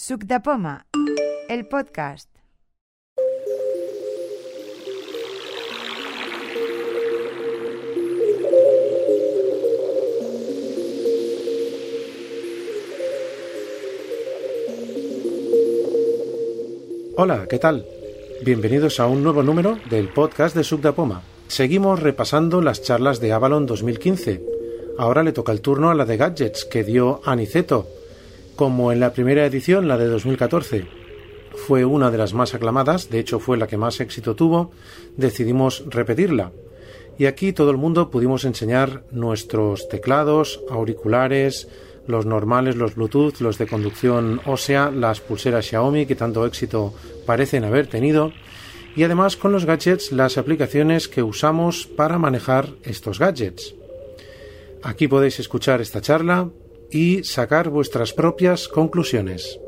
Suc de Poma, el podcast. Hola, ¿qué tal? Bienvenidos a un nuevo número del podcast de Suc de Poma. Seguimos repasando las charlas de Avalon 2015. Ahora le toca el turno a la de Gadgets que dio Aniceto, como en la primera edición, la de 2014. Fue una de las más aclamadas, de hecho fue la que más éxito tuvo, decidimos repetirla. Y aquí todo el mundo pudimos enseñar nuestros teclados, auriculares, los normales, los Bluetooth, los de conducción ósea, las pulseras Xiaomi que tanto éxito parecen haber tenido, y además con los gadgets las aplicaciones que usamos para manejar estos gadgets. Aquí podéis escuchar esta charla y sacar vuestras propias conclusiones.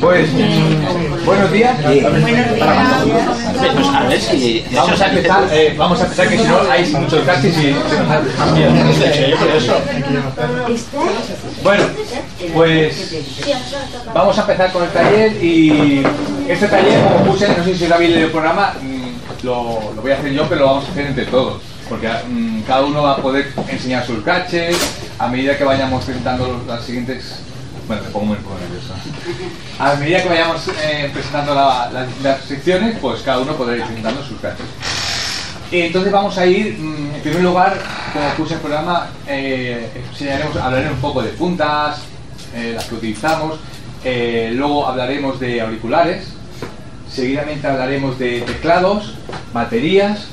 Pues, buenos días. Pues a ver si. Vamos a empezar, eh, vamos a empezar que si no hay muchos gastos y se nos ha Bueno, pues vamos a empezar con el taller y este taller, como puse, no sé si David el programa, mm, lo, lo voy a hacer yo, pero lo vamos a hacer entre todos. Porque mm, cada uno va a poder enseñar sus caches a medida que vayamos presentando los- las siguientes bueno. A medida que vayamos eh, presentando la- la- las secciones, pues cada uno podrá ir presentando sus casos. Entonces vamos a ir, mm, en primer lugar, como puse el programa, eh, enseñaremos, hablaremos un poco de puntas, eh, las que utilizamos, luego hablaremos de auriculares, seguidamente hablaremos de teclados, baterías,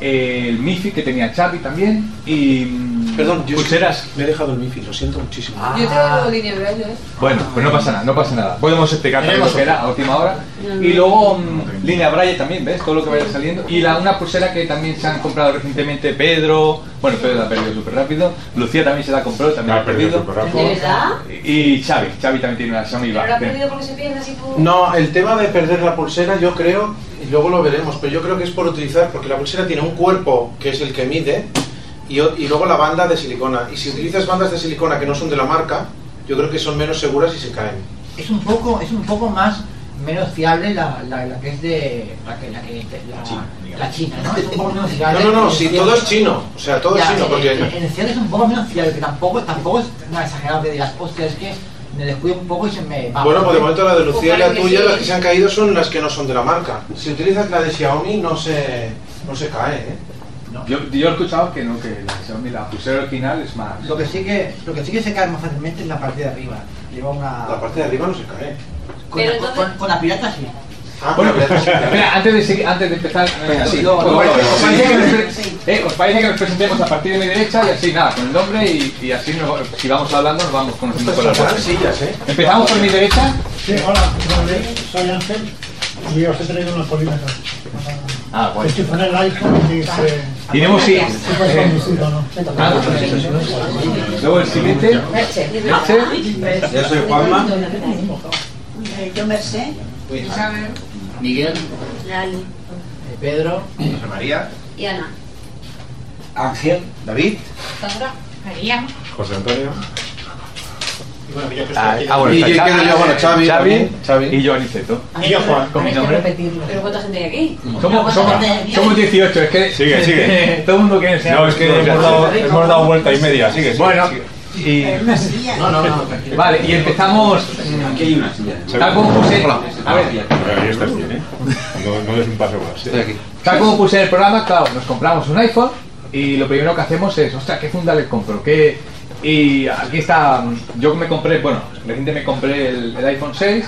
el MIFI que tenía Xavi también y mm, Perdón, yo pulseras. me he dejado el MIFI, lo siento muchísimo. Yo tengo línea braille, ¿eh? Bueno, pues no pasa nada, no pasa nada. Podemos explicar también lo que era a última hora. Y luego mm, línea Braille también, ¿ves? Todo lo que vaya saliendo. Y la, una pulsera que también se han comprado recientemente Pedro. Bueno, Pedro la ha perdido súper rápido. Lucía también se la compró, también la ha perdido. ¿De verdad? Y Xavi, Xavi también tiene una Xiaomi ¿Pero lo Bar. has perdido porque se pierde así por...? No, el tema de perder la pulsera yo creo, y luego lo veremos, pero yo creo que es por utilizar, porque la pulsera tiene un cuerpo que es el que mide y, y luego la banda de silicona. Y si utilizas bandas de silicona que no son de la marca, yo creo que son menos seguras y se caen. Es un poco, es un poco más menos fiable la, la, la que es de la que la que la, la China, ¿no? Es un poco menos No, fiable. no, no, En si todo es chino, o sea, todo es Ya, chino, en- porque... en, en cierto es un poco menos fiable, que tampoco, tampoco es nada exagerado que digas, hostia, es que me descuido un poco y se me va. Bueno, pues de momento la de Lucía y la tuya, sí. las que se han caído son las que no son de la marca. Si utilizas la de Xiaomi no se, no se cae, ¿eh? Yo, yo he escuchado que no, que la Xiaomi, la pulsera original es más. Lo que sí que, lo que sí que se cae más fácilmente es la parte de arriba. Lleva una. La parte de arriba no se cae. con, Pero la- entonces- con- con la pirata sí. Ah, Bueno, pero- espera, antes de, seguir- antes de empezar, eh. ¿os, parece, que nos, presentemos a partir de mi derecha y así nada, con el nombre y, y así nos- si vamos hablando nos vamos conociendo con las sillas, ¿eh? Empezamos por mi derecha. Sí, hola, soy Ángel y os he traído unas polímeros. Ah, guay. Estoy en el iPhone y dice... Tenemos sí. ¿Se puede eh, conducir o no? ah, luego el siguiente. Merche. Yo soy Juanma. Yo Merced. Miguel, Lali. eh, Pedro, José María. Y Ana. Ángel. David. Sandra. María. José Antonio. Ah, ah, bueno, Y yo Xavi, yo, bueno, Xavi también, Xavi. y yo Aniceto. Y yo Juan. Con mi nombre. ¿Pero cuánta gente hay aquí? Somos, somos, somos 18, es que Sigue, sigue. todo el mundo quiere enseñar. No, es que hemos dado, hemos dado vuelta y media, sigue. sigue, Bueno, sigue. y, No, no, no, tranquilo. vale, y empezamos. Aquí hay una silla. Tal como puse, a ver, ¿eh? No, no des un paso más. Aquí. tal como puse el programa, claro, nos compramos un iPhone y lo primero que hacemos es, ostras, ¿qué funda le compro? ¿Qué? Y aquí está, yo me compré, bueno, recientemente me compré el, iPhone 6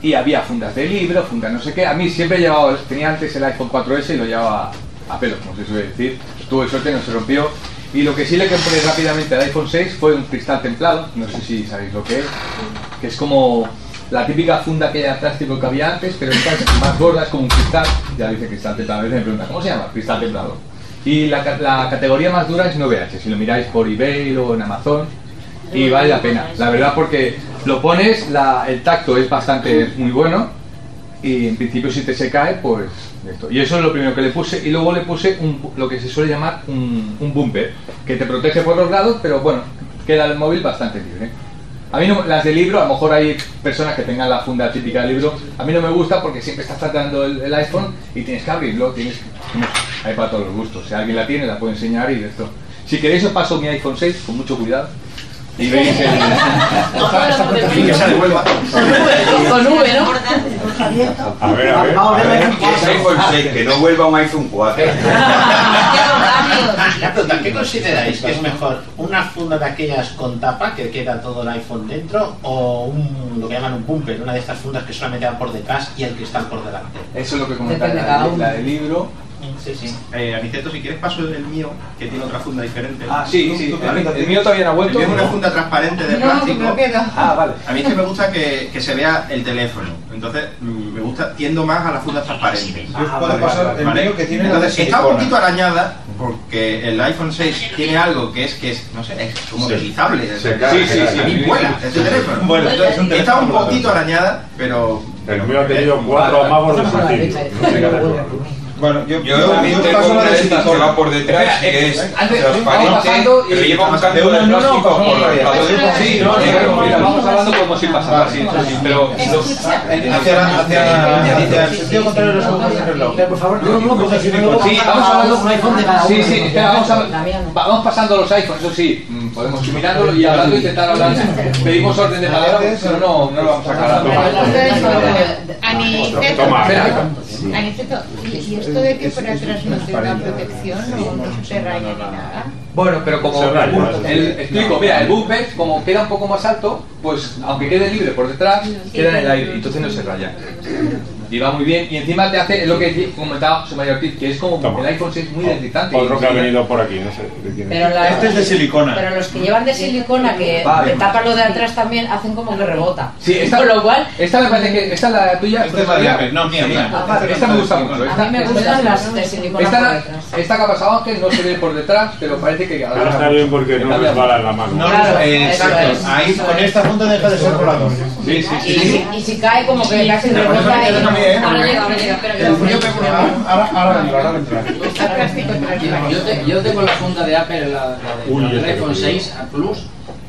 y había fundas de libro, fundas no sé qué. A mí siempre he llevado, tenía antes el iPhone 4S y lo llevaba a pelo, como se suele decir. Tuve suerte, no se rompió. Y lo que sí le compré rápidamente al iPhone 6 fue un cristal templado, no sé si sabéis lo que es, que es como la típica funda que de plástico que había antes, pero esta es más gorda, es como un cristal, ya dice cristal templado, a veces me preguntan, ¿cómo se llama? Cristal templado. Y la, la categoría más dura es 9H, si lo miráis por eBay o en Amazon, y vale la pena, la verdad porque lo pones, la- el tacto es bastante, muy bueno, y en principio si te se cae, pues esto. Y eso es lo primero que le puse y luego le puse un- lo que se suele llamar un, un bumper, que te protege por los lados, pero bueno, queda el móvil bastante libre. A mí no, las de libro, a lo mejor hay personas que tengan la funda típica de libro, a mí no me gusta porque siempre estás tratando el, el iPhone y tienes que abrirlo, tienes hay para todos los gustos. Si alguien la tiene, la puede enseñar y de esto. Si queréis os paso mi iPhone 6 con mucho cuidado y veis el... Y que se devuelva. Con V, ¿no? A ver, a ver. A a ver. ver. Que es iPhone 6, que no vuelva un iPhone 4. La pregunta, ¿qué consideráis que es mejor? ¿Una funda de aquellas con tapa que queda todo el iPhone dentro o un, lo que llaman un bumper, una de estas fundas que solamente va por detrás y el cristal por delante? Eso es lo que comentaba la del libro. Sí, sí. Eh, Aniceto, si quieres paso el mío, que tiene otra funda diferente. Ah, sí, sí. ¿Tú- tú- El, mío- el mío todavía no ha El vuelto. mío es una funda transparente de No, que plástico. Ah, vale. A mí es que me gusta que, que se vea el teléfono. Entonces, mm, me gusta, tiendo más a las fundas transparentes. Puedo pasar el mío que tiene la de Entonces, está un poquito arañada porque el iPhone 6 tiene algo que es, que es no sé, es como deslizable. se cae, Sí, sí, sí. Y vuela ese teléfono. Es un Está un poquito arañada, pero... El mío ha tenido cuatro magos de Santillo. Bueno, yo, Yo yo tengo paso la una de que va por detrás que eh, es vamos transparente, pasando y- pero lleva un canto De una de en una, plástico por. Sí, vamos hablando como si pasara. Sí, sí, pero Hacia, la- hacia, hacia el sentido contrario de los ojos del reloj. Por favor, Sí, vamos hablando un iPhone de cada Sí, uno. sí, espera, vamos, a- La mía no. vamos pasando los iPhones, eso sí, podemos ir mirándolo y hablando, intentar hablar. Pedimos orden de palabra, si no, no, lo vamos a sacar. Aniceto, ¿y y esto de que por atrás no tenga protección o no se raya ni nada? Bueno, pero como el, explico, mira, el bumper, como queda un poco más alto, pues aunque quede libre por detrás, queda en el aire, y entonces no se raya. Y va muy bien, y encima te hace lo que comentaba su mayor tip, que es como Toma. el iPhone 6 muy deslizante. Otro que ha venido por aquí, no sé de quién es. Pero, la- Este es de silicona. pero los que llevan de silicona, que Vale. te tapan lo de atrás también, hacen como que rebota. Sí, esta, Con lo cual, esta me parece que esta es la tuya. Esta es la de no, mía, mía. Esta me gusta mucho. a Esta, mí me gustan las de silicona esta, por detrás. esta que ha pasado Ángel no se ve por detrás, pero parece que Ahora está bien porque no resbala en la mano. No, Claro, eh, exacto. es. Ahí con esta funda deja de ser volador. Sí, sí, Y, sí. y si cae, como que casi rebota ¿eh? Ahora llega, ahora llega, El frío ahora, ahora vendrá, ahora vendrá. Yo, te- yo tengo la funda de Apple, la, la de- del este iPhone que 6 a Plus,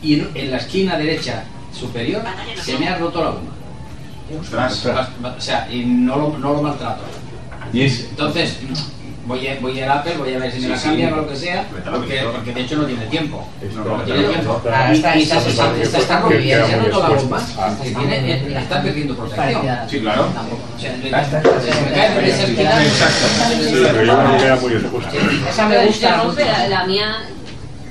y en la esquina derecha superior se me ha roto la goma. Ostras. O sea, y no lo, no lo maltrato. Entonces, voy a, voy al Apple, voy a ver si me la cambian o lo que sea, la porque, porque de hecho no tiene tiempo. No, tiene tiempo. y esta está- esta rompida, se ha roto la Ah, eh, está perdiendo protección. Sí, claro. O sea, se me cae por esa esquina. Pero yo creo que queda muy expuesta. Esa me gusta. la mía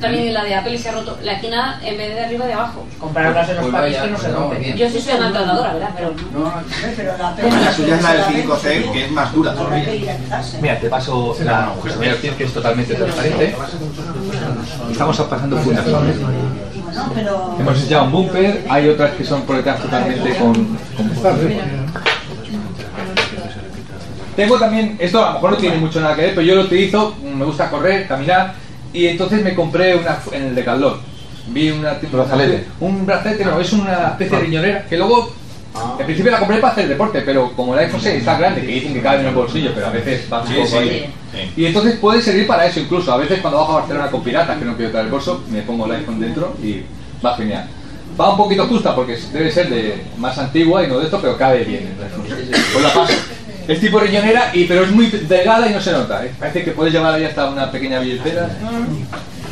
también la de Apple se ha roto la esquina en vez de arriba de abajo. Comprarlas en los Pues vaya, que no se pues no, rompen. bien. Yo sí soy maltratadora, ¿verdad? Pero No, no, La suya es la del 5C, que es más dura todavía. mira, te paso la opción que es totalmente transparente. Estamos pasando fundas. pero... Hemos enseñado un bumper, hay otras que son por detrás totalmente con, con Tengo también, esto a lo mejor no tiene mucho nada que ver, pero yo lo utilizo, me gusta correr, caminar, y entonces me compré una en el Decathlon. Vi una, un brazalete. Un brazalete, no, es una especie de riñonera que luego, en principio la compré para hacer deporte, pero como el iPhone 6 está grande, que dicen que cabe en el bolsillo, pero a veces va un Sí, poco sí. ahí. Y entonces puede servir para eso incluso. A veces cuando bajo a Barcelona con piratas que no quiero traer el bolso, me pongo el iPhone dentro y va genial. Va un poquito justa porque debe ser de más antigua y no de esto, pero cabe bien el iPhone. Pues la paso. Es tipo riñonera, y, pero es muy delgada y no se nota. ¿eh? Parece que puedes llevar ahí hasta una pequeña billetera.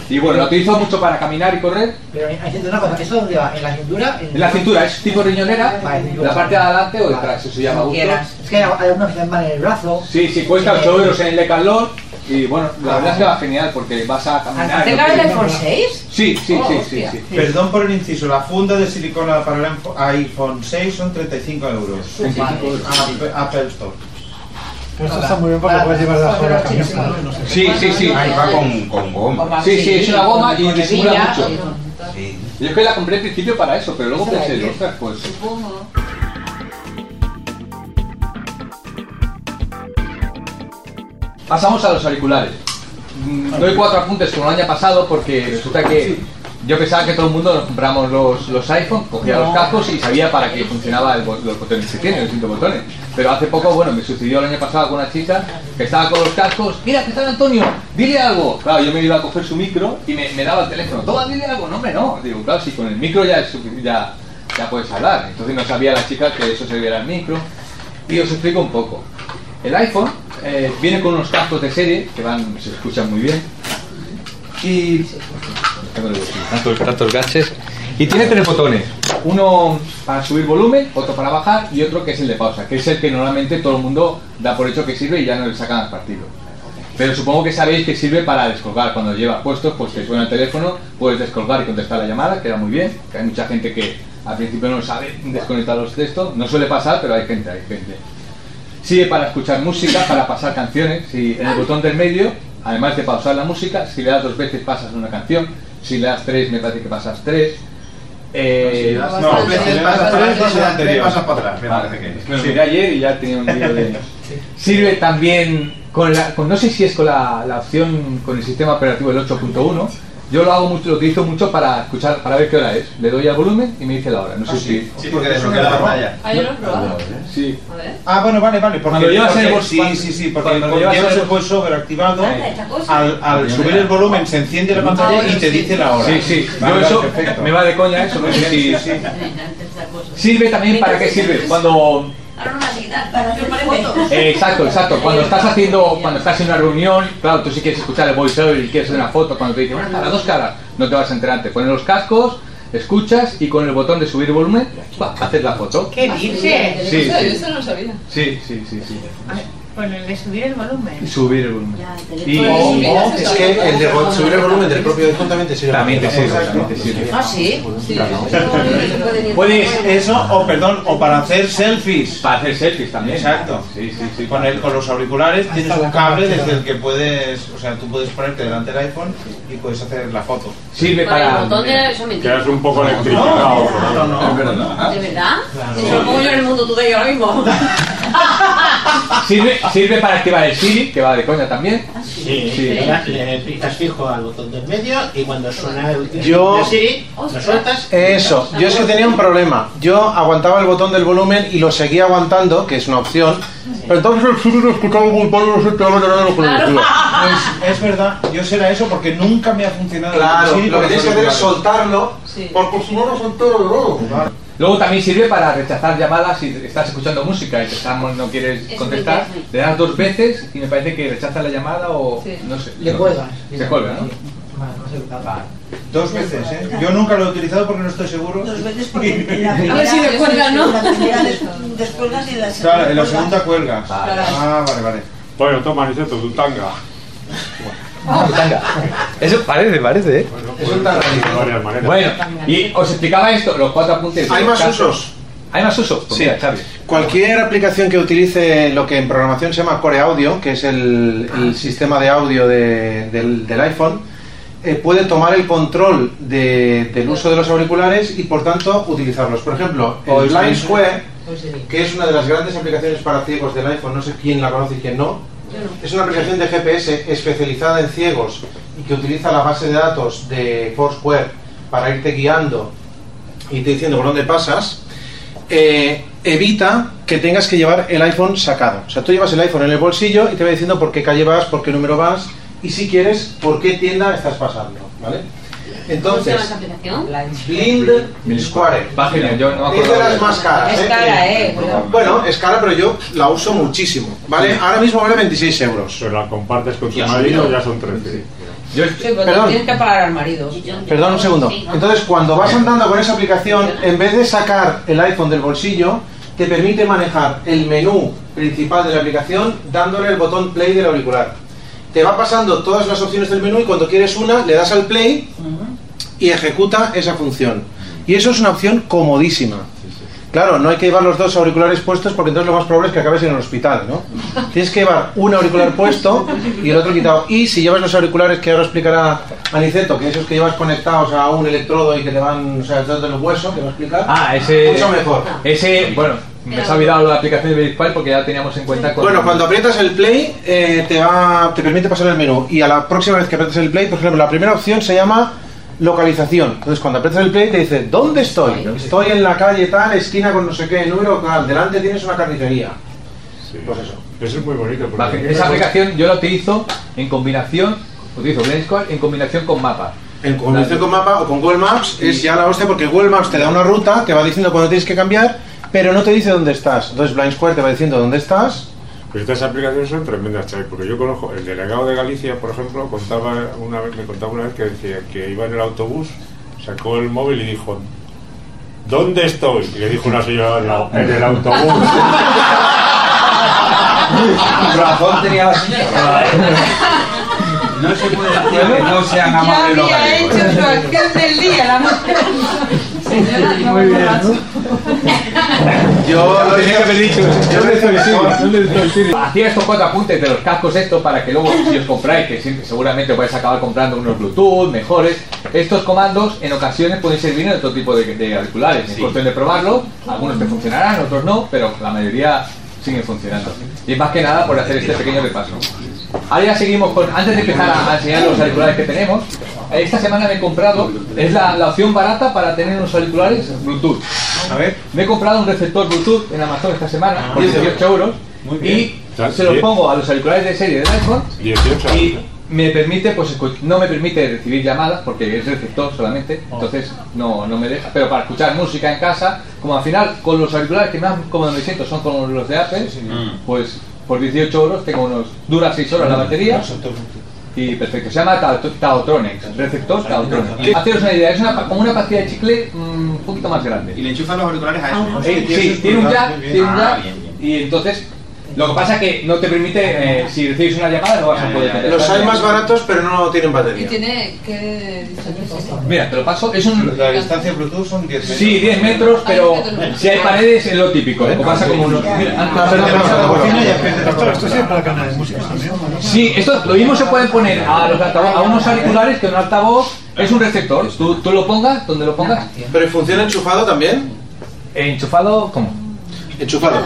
Y bueno, la utilizo mucho para caminar y correr. Pero haciendo una cosa, ¿eso dónde va? ¿En la cintura? En la cintura es tipo riñonera, Vale, la parte de adelante o detrás, eso se llama gusto. Es que hay algunos que van en el brazo. Sí, sí, cuesta 8 euros en el Decathlon y bueno, la verdad es que va genial porque vas a caminar. ¿Hace no cabe el te- iPhone 6? Sí, sí, Oh, sí, sí, sí. Perdón por el inciso, la funda de silicona para el iPhone- iPhone 6 son 35 euros. Apple, Apple Store. Esto está muy bien porque puedes llevar de la camisa. Sí, sí, sí. Ahí va con, con goma. Sí, sí, es una goma y disimula mucho. y- Sí. Yo es que la compré al principio para eso, pero luego pensé, ostras, pues. Pasamos a los auriculares. Mm, Doy cuatro apuntes como el año pasado porque resulta que yo pensaba que todo el mundo nos compramos los, los iPhone, cogía los cascos y sabía para qué funcionaba el los botones que tiene, los distintos botones. Pero hace poco, bueno, me sucedió el año pasado con una chica que estaba con los cascos, mira, ¿qué tal Antonio? Dile algo. Claro, yo me iba a coger su micro y me, me daba el teléfono, toma, dile algo. No, hombre, no. Digo, claro, si con el micro ya, es ya, ya puedes hablar. Entonces no sabía la chica que eso servía al micro. Y os explico un poco. El iPhone eh, viene con unos cascos de serie que van, se escuchan muy bien. Y tantos, tantos gaches. Y tiene tres botones. Uno para subir volumen, otro para bajar y otro que es el de pausa, que es el que normalmente todo el mundo da por hecho que sirve y ya no le sacan al partido. Pero supongo que sabéis que sirve para descolgar. Cuando llevas puestos, pues te suena el teléfono, puedes descolgar y contestar la llamada, queda muy bien. Que hay mucha gente que al principio no sabe desconectar los textos. No suele pasar, pero hay gente, hay gente. Sirve para escuchar música, para pasar canciones. Si en el botón del medio, además de pausar la música, si le das dos veces pasas una canción. Si le das tres, me parece que pasas tres. Eh, No, dos veces pasas tres, no se da anterior. pasas para atrás, me Vale, parece que lo miré ayer y ya tenía un lío de... Sirve también con la, con- no sé si es con la, la opción con el sistema operativo el 8.1. Yo lo hago mucho, lo utilizo mucho para escuchar, para ver qué hora es. Le doy al volumen y me dice la hora. No sé si. Sí, porque desbloquea la pantalla. Ah, yo lo he probado. Sí. A ver. Ah, bueno, vale, vale. Porque, Cuando llevas el voice- sí, sí, sí, porque cuando cuando llevas el voiceover activado, al, al subir el volumen se enciende la pantalla y te dice la hora. Sí, sí. Vale, Yo vale, eso perfecto. me va de coña eso, no sé si. Sí, sí. Sirve también para qué sirve. Cuando Para hacer fotos. Eh, exacto, exacto. Cuando estás haciendo, cuando estás en una reunión, claro, tú si quieres escuchar el voiceover y quieres hacer una foto, cuando te dicen una cara, dos caras, no te vas a enterar. Te pones los cascos, escuchas y con el botón de subir volumen, haces la foto. ¿Qué dices? Sí, Eso, sí. eso no lo sabía. Sí, sí, sí, sí. Con el de subir el volumen. Subir el volumen. Y O- o es que el de subir el volumen del propio iPhone también te sirve. también te sirve, también te sirve. Ah, sí. Claro. No Puedes Eso, o perdón, o para hacer selfies. para hacer selfies también. Exacto. Sí, sí, sí. Con, el, con los auriculares tienes un cable desde el que puedes, o sea, tú puedes ponerte delante del iPhone y puedes hacer la foto. Sirve para. botón de eso mentira. Quedas un poco electrificado. No, no, Es verdad. ¿De verdad? Eso lo pongo yo en el mundo today ahora mismo. Sirve, sirve para activar el Siri, que va de coña también. Sí, Sí. Le, picas fijo al botón del medio y cuando suena el Yo- Siri, lo sueltas. Eso, yo es que tenía un problema. Yo aguantaba el botón del volumen y lo seguía aguantando, que es una opción. Pero entonces el Siri lo escuchaba muy mal, no sé qué, no sé no. Pues es verdad, yo será eso porque nunca me ha funcionado. Claro, lo que tienes que hacer es soltarlo, Sí. porque si no, no de todo. Luego también sirve para rechazar llamadas si estás escuchando música y te estamos, no quieres Es contestar. Le das dos veces y me parece que rechaza la llamada o Sí. no sé. Le no. cuelgas. Se cuelga, ¿no? Vale. Dos veces, ¿eh? Yo nunca lo he utilizado porque no estoy seguro. Dos veces porque en la primera, ver si me cuelgan, ¿no? La primera des- descuelgas y la segunda. Claro, en la segunda cuelgas. Vale. Ah, vale, vale. Bueno, toma, Niceto, tu tanga. Eso parece, parece, ¿eh? Varias maneras. Bueno, y os explicaba esto, los cuatro apuntes. de Hay más casos. usos. ¿Hay más usos? Sí. mira. Cualquier aplicación que utilice lo que en programación se llama Core Audio, que es el, el sistema de audio de- del, del iPhone, eh, puede tomar el control de- del uso de los auriculares y por tanto utilizarlos. Por ejemplo, el Blind Square, que es una de las grandes aplicaciones para ciegos del iPhone, no sé quién la conoce y quién no, es una aplicación de GPS especializada en ciegos y que utiliza la base de datos de Foursquare para irte guiando y te diciendo por dónde pasas, eh, evita que tengas que llevar el iPhone sacado. O sea, tú llevas el iPhone en el bolsillo y te va diciendo por qué calle vas, por qué número vas y si quieres, por qué tienda estás pasando. ¿Vale? ¿Cómo se Entonces, llama esa aplicación? Blind Square. Página, yo no me Es acuerdo. de las más caras. Es ¿eh? cara, eh. Bueno, es cara, pero yo la uso muchísimo. ¿Vale? Ahora mismo vale 26 euros. Pero la compartes con tu Ya marido, ya son 13. Yo, Sí, pero Perdón. tienes que pagar al marido. Perdón un segundo. Entonces, cuando vas andando con esa aplicación, en vez de sacar el iPhone del bolsillo, te permite manejar el menú principal de la aplicación dándole el botón play del auricular. Te va pasando todas las opciones del menú y cuando quieres una, le das al play y ejecuta esa función. Y eso es una opción comodísima. Claro, no hay que llevar los dos auriculares puestos porque entonces lo más probable es que acabes en el hospital, ¿no? Tienes que llevar un auricular puesto y el otro quitado. Y si llevas los auriculares que ahora explicará Aniceto, que esos que llevas conectados a un electrodo y que te van, o sea, detrás del hueso, que va a explicar, Ah, ese. mucho mejor. Ese, bueno, me se ha olvidado la aplicación de Verify porque ya teníamos en cuenta con. Bueno, cuando aprietas el play eh, te va, te permite pasar el menú y a la próxima vez que aprietas el play, por ejemplo, la primera opción se llama localización. Entonces cuando aprietas el play te dice, ¿dónde estoy? Estoy en la calle tal, esquina con no sé qué, número tal, delante tienes una carnicería. Pues eso. Eso es muy bonito. porque- Vale, Esa aplicación yo la utilizo en combinación, utilizo en combinación con mapa. En combinación con mapa o con Google Maps es ya la hostia porque Google Maps te da una ruta, te va diciendo cuándo tienes que cambiar, pero no te dice dónde estás. Entonces Blind Square te va diciendo dónde estás. Pues estas aplicaciones son tremendas, Xavi, porque yo conozco, el delegado de Galicia, por ejemplo, contaba una vez, me contaba una vez que decía que iba en el autobús, sacó el móvil y dijo, ¿dónde estoy? Y le dijo una señora en el autobús. Razón tenía la señora. No se puede decir que no sean amables los había hecho su acción del día, la mujer. Muy bien. Yo lo tenía que haber dicho. ¿Dónde estoy, Siri? ¿Dónde estoy, Siri? Hacía estos cuatro apuntes de los cascos estos para que luego, si os compráis, que siempre- seguramente vais a acabar comprando unos Bluetooth mejores, estos comandos en ocasiones pueden servir en otro tipo de, de auriculares. Es cuestión de probarlo. Algunos te funcionarán, otros no, pero la mayoría siguen funcionando. Y es más que nada por hacer este pequeño repaso. Ahora ya seguimos con, antes de empezar a, a enseñar los auriculares que tenemos, esta semana me he comprado, es la, la opción barata para tener unos auriculares Bluetooth. A ver. Me he comprado un receptor Bluetooth en Amazon esta semana por 18 euros Muy bien. y se los pongo a los auriculares de serie del iPhone 18 y me permite, pues no me permite recibir llamadas porque es receptor solamente, entonces no, no me deja, pero para escuchar música en casa, como al final con los auriculares que más cómodo me siento son con los de Apple, pues por 18 euros tengo unos, dura 6 horas la batería y perfecto, se llama Tao- Taotronics, receptor Taotronics. Haceros una idea, es una, pa- como una pastilla de chicle mm, un poquito más grande. Y le enchufan los auriculares a eso. ¿no? Eh, sí, tiene un jack, tiene un Ah, jack bien, bien. y entonces lo que pasa es que no te permite, eh, si recibes una llamada no vas a poder tener. Los hay más baratos pero no tienen ¿Y batería. tiene qué distancia? Mira, te lo paso, es un... La distancia Bluetooth son 10 metros. Sí, 10 metros, pero si hay paredes es lo típico. Lo pasa como unos... Mira, perdón, perdón, perdón. Esto, esto sirve para canal de música también. Sí, esto lo mismo se puede poner a, los altavoz- a unos auriculares que un altavoz es un receptor. Tú, tú lo pongas, donde lo pongas. ¿Pero funciona enchufado también? ¿Enchufado cómo? Enchufado.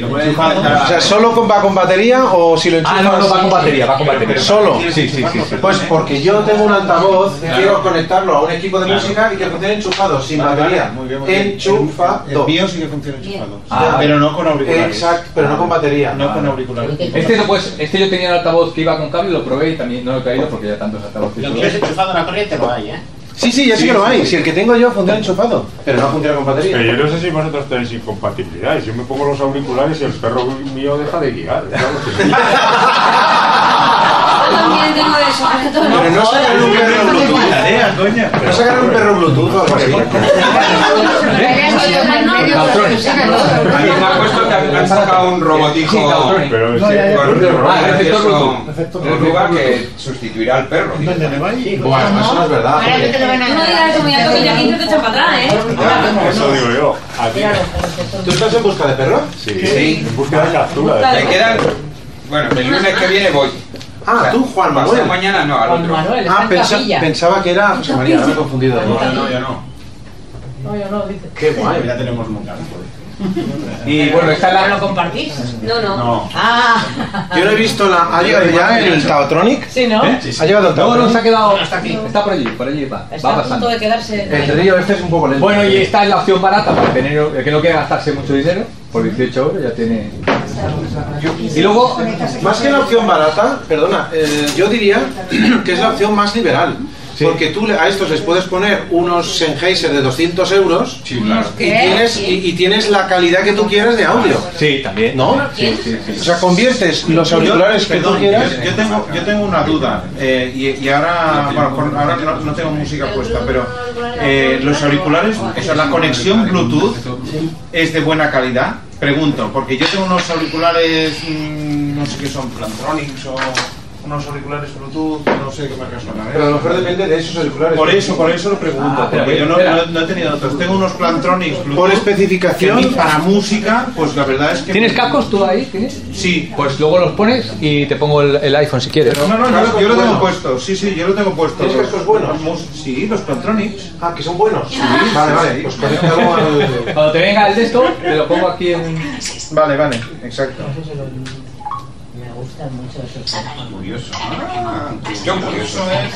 Lo O sea, ¿solo con, va con batería o si lo enchufas? Ah, no, no, va con batería, va con batería. ¿Solo? Sí, sí, sí. Pues porque yo tengo un altavoz, quiero conectarlo a un equipo de música y que funcione enchufado, sin Vale, batería. muy bien, muy bien. Enchufado. El mío sí que funciona enchufado. Ah, pero no con auriculares. Exacto, pero no con batería. No con auriculares. Este, no, pues, este yo tenía el altavoz que iba con cable, lo probé y también no lo he traído porque ya tantos altavoces. Lo tuve. quieres enchufado a la corriente, lo hay, ¿eh? Sí, sí, ya sí, que lo hay. Si el que tengo yo funciona enchufado, pero no funciona con batería. Pero yo no sé si vosotros tenéis incompatibilidades. Yo me pongo los auriculares y el perro mío deja de guiar. claro que sí. Yo también tengo eso. Pero no sacan un perro Bluetooth. Tarea, coño. No sacan un perro Bluetooth o algo así. A mí me ha puesto que han sacado un robotico con- eso, Bluetooth. que sustituirá al perro. eso no es verdad. Ahora que te lo van a Tú no digas eso, mira, que ya 15 te echan para atrás, ¿eh? Eso digo yo. ¿Tú estás en busca de perro? Sí, sí. En busca de captura. Me quedan. Bueno, el lunes que viene voy. Ah, tú, Juan Pasado Manuel. mañana no, al Juan otro. Manuel, Ah, está en pensa- pensaba que era José María, no me he confundido. No, no, yo no. No, yo no, dice. Qué guay. Ya tenemos mundial. Y bueno, esta es ¿Pero la... lo compartís? No, no. No. Ah. Yo no he visto la. ¿Ha llegado ya el Taotronic? Sí, ¿no? ¿Eh? ¿Ha llegado el No, no, se Taotronic? ha quedado... Está aquí. Está por allí, por allí va. Está Va a punto de quedarse. El río este es un poco lento. Bueno, y esta es la opción barata para tener que no quiera gastarse mucho dinero. Por 18 euros ya tiene... Y luego... Más que la opción barata, perdona, eh, yo diría que es la opción más liberal. Porque tú le- a estos les puedes poner unos Sennheiser de 200 euros Sí, claro. y tienes, y, y tienes la calidad que tú quieras de audio. Sí, también. ¿No? Sí, sí, sí. O sea, conviertes los auriculares que tú quieras. yo, yo tengo, yo tengo una duda eh, y, y ahora, bueno, por- ahora que no, no tengo música puesta, pero eh, los auriculares, o sea, la conexión Bluetooth es de buena calidad. Pregunto, porque yo tengo unos auriculares, mm, no sé qué son, Plantronics o unos auriculares Bluetooth, no sé qué marca son. Pero a lo mejor depende de esos auriculares. Por eso, por eso lo pregunto, Ah, porque yo no, no- no he tenido otros. Tengo unos Plantronics Bluetooth. Por especificación. para música, pues la verdad es que. ¿Tienes cascos tú ahí? ¿Tienes? Sí. Pues luego los pones y te pongo el, el iPhone si quieres. No, no, yo, Cascos yo lo tengo puesto, sí, sí, yo lo tengo puesto. ¿Tienes Los- cascos buenos? Sí, los Plantronics. Ah, que son buenos. vale, vale. Pues. Cuando te venga el de esto, te lo pongo aquí en... Vale, vale, exacto. Gustan mucho esos Curioso. Ah, yo curioso, ¿eh?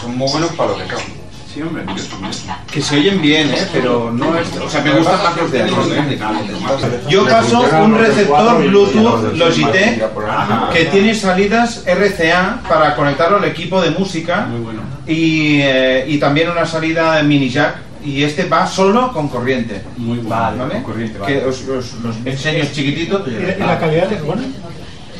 Son muy buenos para lo que son. Sí, hombre, curioso, curioso. Que se oyen bien, ¿eh? Pero no es... O sea, me gustan más los de iPhone. Yo paso un receptor Bluetooth Logitech que tiene salidas RCA para conectarlo al equipo de música y, eh, y también una salida mini jack y este va solo con corriente. Muy Vale, ¿vale? con corriente, Que vale. os, os- los enseño es chiquitito. ¿Y la calidad es buena?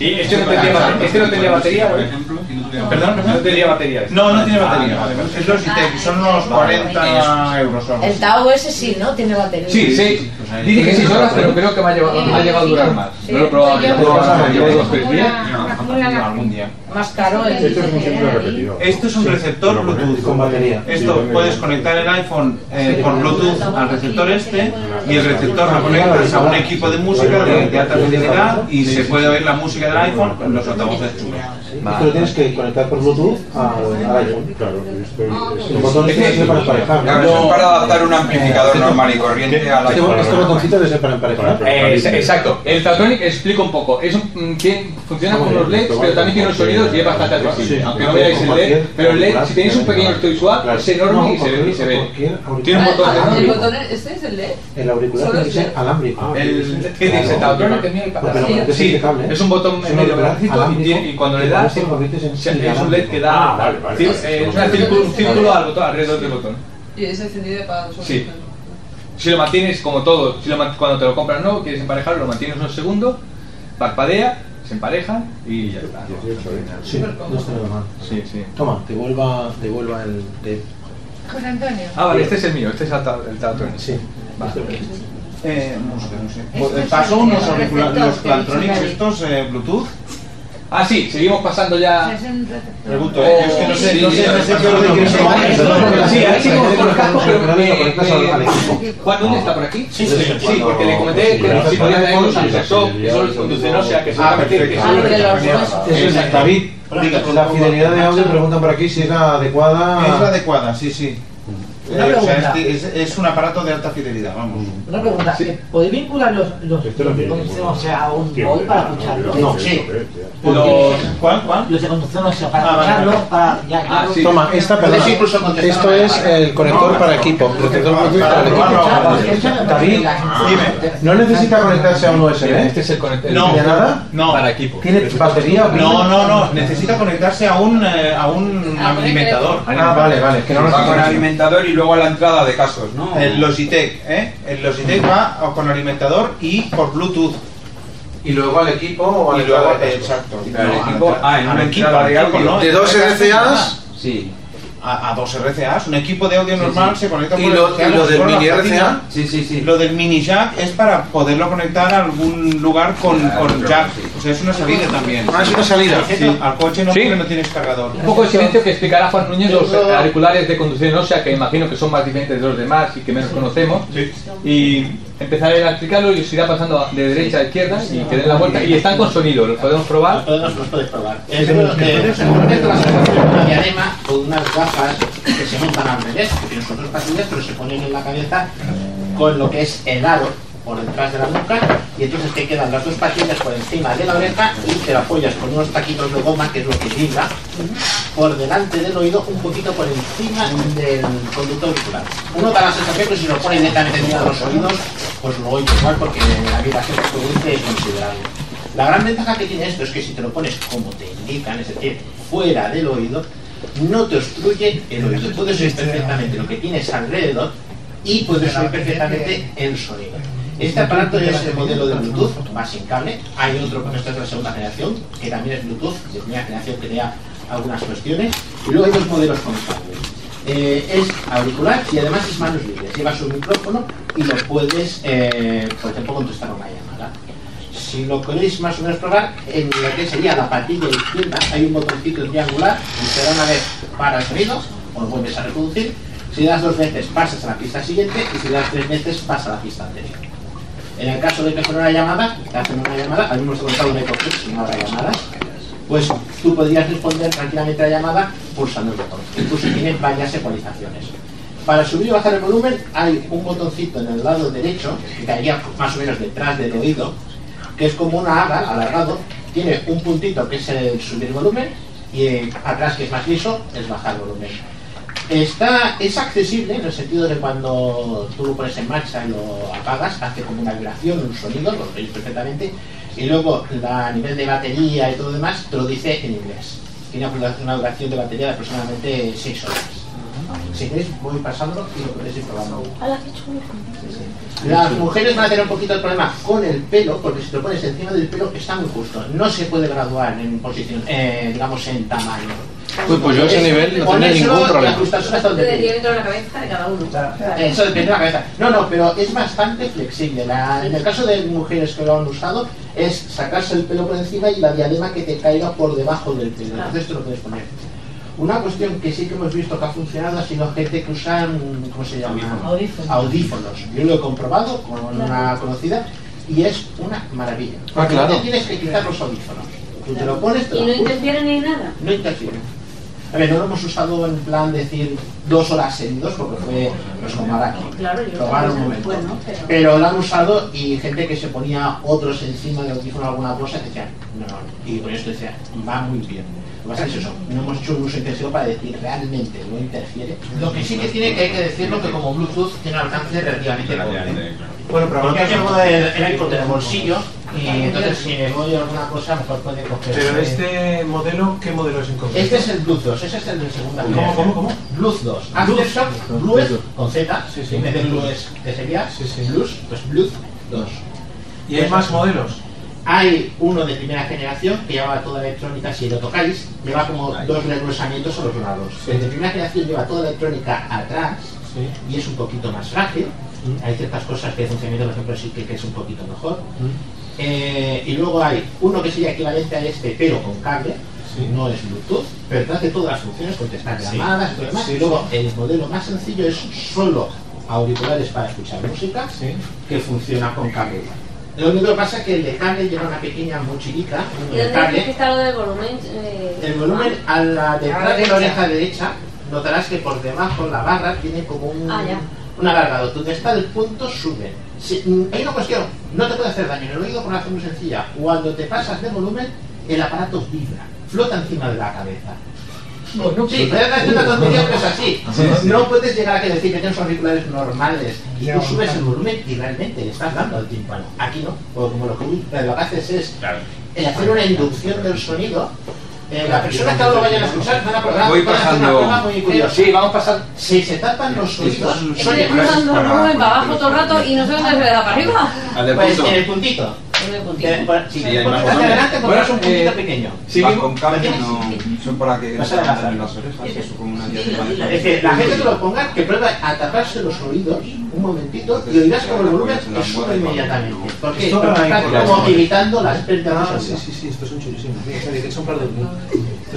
Sí, este no tendría, bate- este no tendría batería, por ejemplo. ¿Perdón? No tendría batería. este. No, no tiene batería. Ah. Es Logitech, son unos 40 euros o algo El. Tao ese sí, ¿no? Tiene batería. Sí, sí. Dice que 6 horas, pero creo que me ha llegado, me ha llegado a durar más. No lo he probado. Yo- yo llevo dos tres días. Algún día. Más caro el Esto es un simple. Esto es un receptor Bluetooth Con batería. Esto puedes conectar el iPhone eh, por Bluetooth al receptor este y el receptor lo conectas a un equipo de música de, de alta fidelidad y se puede oír la música del iPhone con los altavoces chulos. Esto lo tienes que conectar por Bluetooth al, al iPhone. Claro, esto El botón este debe ser para emparejar. Claro, eso es para adaptar un amplificador normal y corriente a la Este, este botoncito debe ser para emparejar. Eh, ex- exacto. El Tatronic explico un poco. Es un, mm, tiene- funciona con los LEDs, pero también tiene unos sonidos y es bastante accesible. Aunque no veáis el LED, pero el LED, si tenéis un pequeño estoy suave, es enorme y se ve. Y se ve. Tiene un botón Ah, ¿El enorme. botón este es el LED? El auricular Solo tiene que es ser alámbrico. El, ¿Qué dice? Tatronic es es un botón Es un medio y, cuando le das este en se- es un. LED que da Ah, vale, vale, sí, vale. eh, es una círculo- un círculo al botón, alrededor del botón. Y es encendido y apagado solo. Sí. Si lo mantienes como todo, si lo cuando te lo compras nuevo, quieres emparejarlo, lo mantienes unos segundos, parpadea, se empareja y ya está. Sí, no está nada mal. Sí, sí. Toma, devuelva, devuelva el de... José Antonio. Ah, vale, este es el mío, este es el el. Sí. Vale. Eh, música, no sé. Estos Pues, Paso son unos los auriculares, los Plantronics estos eh, Bluetooth. Ah, sí, seguimos pasando ya. Pregunto, eh, es que no sé, no sé, no sé qué orden quieres Sí, ahí sí, con los cascos, pero Lo me- conectas al- al equipo. me- Juan, ¿dónde está por aquí? Sí, sí. Sí, porque le comenté que si podía traer los Samsung, que son los conducen, o sea, que Ah, Ah, los Exacto. Eso es David. La fidelidad de audio preguntan por aquí si es la adecuada. Es la adecuada, sí, sí. Una Eh, o sea, pregunta. es, es- un aparato de alta fidelidad, vamos. Una pregunta, ¿podéis vincular los, los, o sea, a un móvil para escucharlo? No, sí. Los, ¿Cuál, cuál? Los de conducción o sea, para Ah, escucharlo, vale. para ya Ah, sí. Toma, esta, perdón. Esto es el conector para equipo. Receptor Bluetooth para el equipo. David, Dime. ¿no necesita conectarse a un USB? Este es el conector. No. ¿De nada? No. Para equipo. ¿Tiene batería? No, no, no. Necesita conectarse a un, eh, a un alimentador. Ah, vale, vale. Que no lo alimentador y luego a la entrada de casos, ¿no? El Logitech, ¿eh? El Logitech va con alimentador y por Bluetooth. Y luego al equipo o al Y luego, equipo. exacto. Pero el No, equipo- al- ah, en una equipo, entrada de equipo, audio. ¿no? ¿De dos RCAs? Sí. A, a dos RCAs. Un equipo de audio normal se conecta ¿Y por lo- el y lo del mini. RCA? Sí, sí, sí. Lo del mini jack es para poderlo conectar a algún lugar con, con jack. O sea, es una salida también. Ah, es una salida. Sí, al coche no Sí. no tienes cargador. Un poco de silencio que explicará Juan Núñez los auriculares de conducción ósea, que imagino que son más diferentes de los demás y que menos conocemos. Y empezaré a explicarlo y os irá pasando de derecha a izquierda y que den la vuelta. Y están con sonido, los podemos probar. Los podemos, los puedes probar. Es lo que seguramente vas a hacer una diadema o unas gafas que se montan al revés, que tienen sus dos patillas, pero se ponen en la cabeza con lo que es el aro por detrás de la nuca y entonces te quedan las dos patillas por encima de la oreja y te lo apoyas con unos taquitos de goma, que es lo que vibra, por delante del oído, un poquito por encima del conducto auricular. Uno da la sensación que si lo pone encima de los oídos, pues lo oye igual porque la vibración que produce es considerable. La gran ventaja que tiene esto es que si te lo pones como te indican, es decir, fuera del oído, no te obstruye el oído. Puedes oír perfectamente lo que tienes alrededor y puedes oír perfectamente el sonido. Este aparato es el modelo de Bluetooth, va sin cable. Hay otro, con esta es la segunda generación, que también es Bluetooth, de primera generación que tenía algunas cuestiones. Y luego hay dos modelos con cable. Eh, es auricular y además es manos libres. Llevas un micrófono y lo puedes, eh, por ejemplo, contestar una llamada. Si lo queréis más o menos probar, en lo que sería la patilla izquierda hay un botoncito triangular, pulsará una vez para el sonido, o lo vuelves a reproducir. Si das dos veces pasas a la pista siguiente y si das tres veces pasa a la pista anterior. En el caso de fuera una llamada, hacen una llamada, me gusta un no habrá llamadas, pues tú podrías responder tranquilamente a la llamada pulsando el botón. Incluso tiene varias ecualizaciones. Para subir y bajar el volumen hay un botoncito en el lado derecho, que caería más o menos detrás del oído, que es como una ala alargado, Tiene un puntito que es el subir volumen y eh, atrás que es más liso es bajar volumen. Está, es accesible en el sentido de cuando tú lo pones en marcha y lo apagas, hace como una vibración, un sonido, lo veis perfectamente, y luego la, a nivel de batería y todo lo demás te lo dice en inglés. Tiene una duración de batería de aproximadamente 6 horas. Si queréis voy pasándolo y lo podéis ir probando. Las mujeres van a tener un poquito el problema con el pelo, porque si te lo pones encima del pelo está muy justo. No se puede graduar en posición, eh, digamos, en tamaño. Pues, pues yo a ese Es nivel no ponérselo ningún problema. hasta donde ir dentro de la cabeza de cada uno. eso depende de la cabeza. No, no, pero es bastante flexible. La- en el caso de mujeres que lo han usado, es sacarse el pelo por encima y la diadema que te caiga por debajo del pelo. Entonces te lo puedes poner. Una cuestión que sí que hemos visto que ha funcionado ha sido gente que usan, ¿cómo se llama? Audífonos. Audífonos. Yo lo he comprobado con una conocida y es una maravilla. Ah, Porque claro. no te tienes que quitar los audífonos. Tú te lo pones, te Y no ajustas. interfiere ni nada. No interfiere. A ver, no lo hemos usado en plan decir dos horas seguidos porque fue pues como ahora aquí. Claro, yo Probar un momento. Bueno, pero... Pero lo han usado y gente que se ponía otros encima del audífono alguna cosa decían, no, no. Y con esto decía, va muy bien. Lo que pasa es eso, no hemos hecho un uso intensivo para decir realmente no interfiere. Lo que sí que tiene que hay que decirlo que como Bluetooth tiene un alcance relativamente corto. Bueno, pero Porque vamos a- llevo el, el iPod en el bolsillo y entonces si me voy a alguna cosa mejor puede coger. Pero este modelo, ¿qué modelo es en concreto? Este es el Bluetooth 2, ese es el de segunda ¿Cómo, generación. cómo, cómo? Bluetooth 2. Aftershock, Blues con Z, en vez de Blues, que sería Blues, pues Bluetooth 2. ¿Y hay más modelos? Hay uno de primera generación que lleva toda electrónica, si lo tocáis, lleva como dos regrosamientos a los lados. El de primera generación lleva toda electrónica atrás y es un poquito más frágil. Hay ciertas cosas que de funcionamiento, por ejemplo, sí que, es un poquito mejor. Eh, y luego hay uno que sería equivalente a este, pero con cable. No es Bluetooth, pero hace todas las funciones, contestar Sí. llamadas lo demás. Sí, y luego sí. el modelo más sencillo es solo auriculares para escuchar música, que funciona con cable. Lo único que pasa es que el de cable lleva una pequeña mochilica, ¿Y dónde cable, que está lo del volumen? Eh, el volumen a la detrás de la oreja derecha, notarás que por debajo la barra tiene como un, Ah, un alargado. Donde está el punto sube. Si- mm, hay una cuestión, no te puede hacer daño en el oído por una razón muy sencilla. Cuando te pasas de volumen, el aparato vibra, flota encima de la cabeza. Sí, es una tontería, pero es así. Sí, sí. No puedes llegar a que decir que tienes auriculares normales y tú subes el volumen y realmente le estás dando al tímpano. Aquí no, porque como lo que, lo que haces es el hacer una inducción del sonido. eh, la persona que ahora lo vayan a escuchar van a probar Voy van a hacer una pasando- prueba muy curiosa. Sí, vamos pasando. Si se tapan los oídos, cruzando el volumen para abajo todo el rato y no dónde se le da para arriba. Pues en el puntito. Puntito. Sí, Sí, más porque Bueno, es un puntito eh, pequeño. Vas con cable, no. Son para que no se las orejas, eso una. Es que la gente que lo ponga, que prueba a taparse los oídos un momentito y oirás como el volumen te sube inmediatamente. Porque Esto incorporar. como evitando las pérdidas Ah, de sí, sí, sí, estos son chulísimos. Sí, o sea, que son un par de...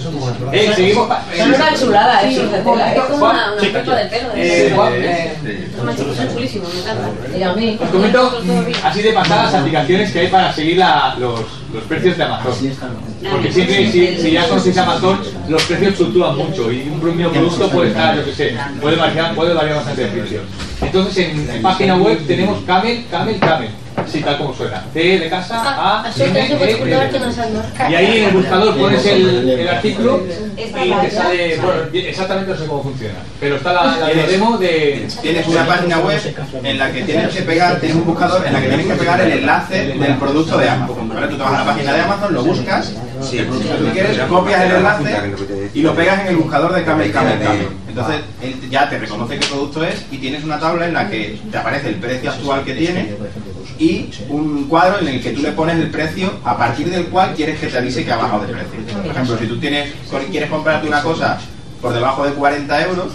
Estos son como unas Eh, seguimos. Son una chulada, Sí, eso tela. Es como una, una Sí, pepa de pelo. Eh, de- eh, eh, me encanta. Y a mí. Os comento así de pasada las aplicaciones que hay para seguir la- los, los precios de Amazon. Porque siempre, si, si ya conocéis Amazon, los precios fluctúan mucho y un mismo producto puede estar, yo qué sé, puede variar, puede variar bastante de precio. Entonces en, en página web tenemos Camel, Camel, Camel. Sí, tal como suena. C de casa, A, E, seas normal. Y ahí en el buscador pones el, el artículo y te sale, bueno, exactamente no sé cómo funciona, pero está la, demo de... Tienes una página web en la que tienes que pegar, tienes un buscador en la que tienes que pegar el enlace del producto de Amazon. ¿vale? Tú te vas a la página de Amazon, lo buscas, el producto que tú quieres, copias el enlace y lo pegas en el buscador de Camel Camel Camel. Entonces él ya te reconoce qué producto es y tienes una tabla en la que te aparece el precio actual que tiene y un cuadro en el que tú le pones el precio a partir del cual quieres que te avise que ha bajado de precio. Por ejemplo, si tú tienes, quieres comprarte una cosa por debajo de 40 euros,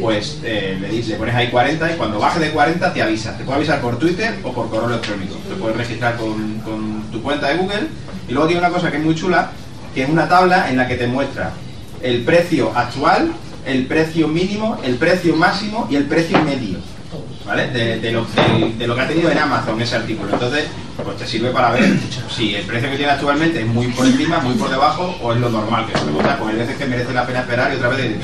pues eh, le, pones ahí 40 y cuando baje de 40 te avisa. Te puede avisar por Twitter o por correo electrónico. Te puedes registrar con tu cuenta de Google y luego tiene una cosa que es muy chula, que es una tabla en la que te muestra el precio actual, el precio mínimo, el precio máximo y el precio medio. ¿Vale? De, de lo, de- de lo que ha tenido en Amazon ese artículo. Entonces, pues te sirve para ver si el precio que tiene actualmente es muy por encima, muy por debajo o es lo normal que se pregunta. Pues hay veces que merece la pena esperar y otra vez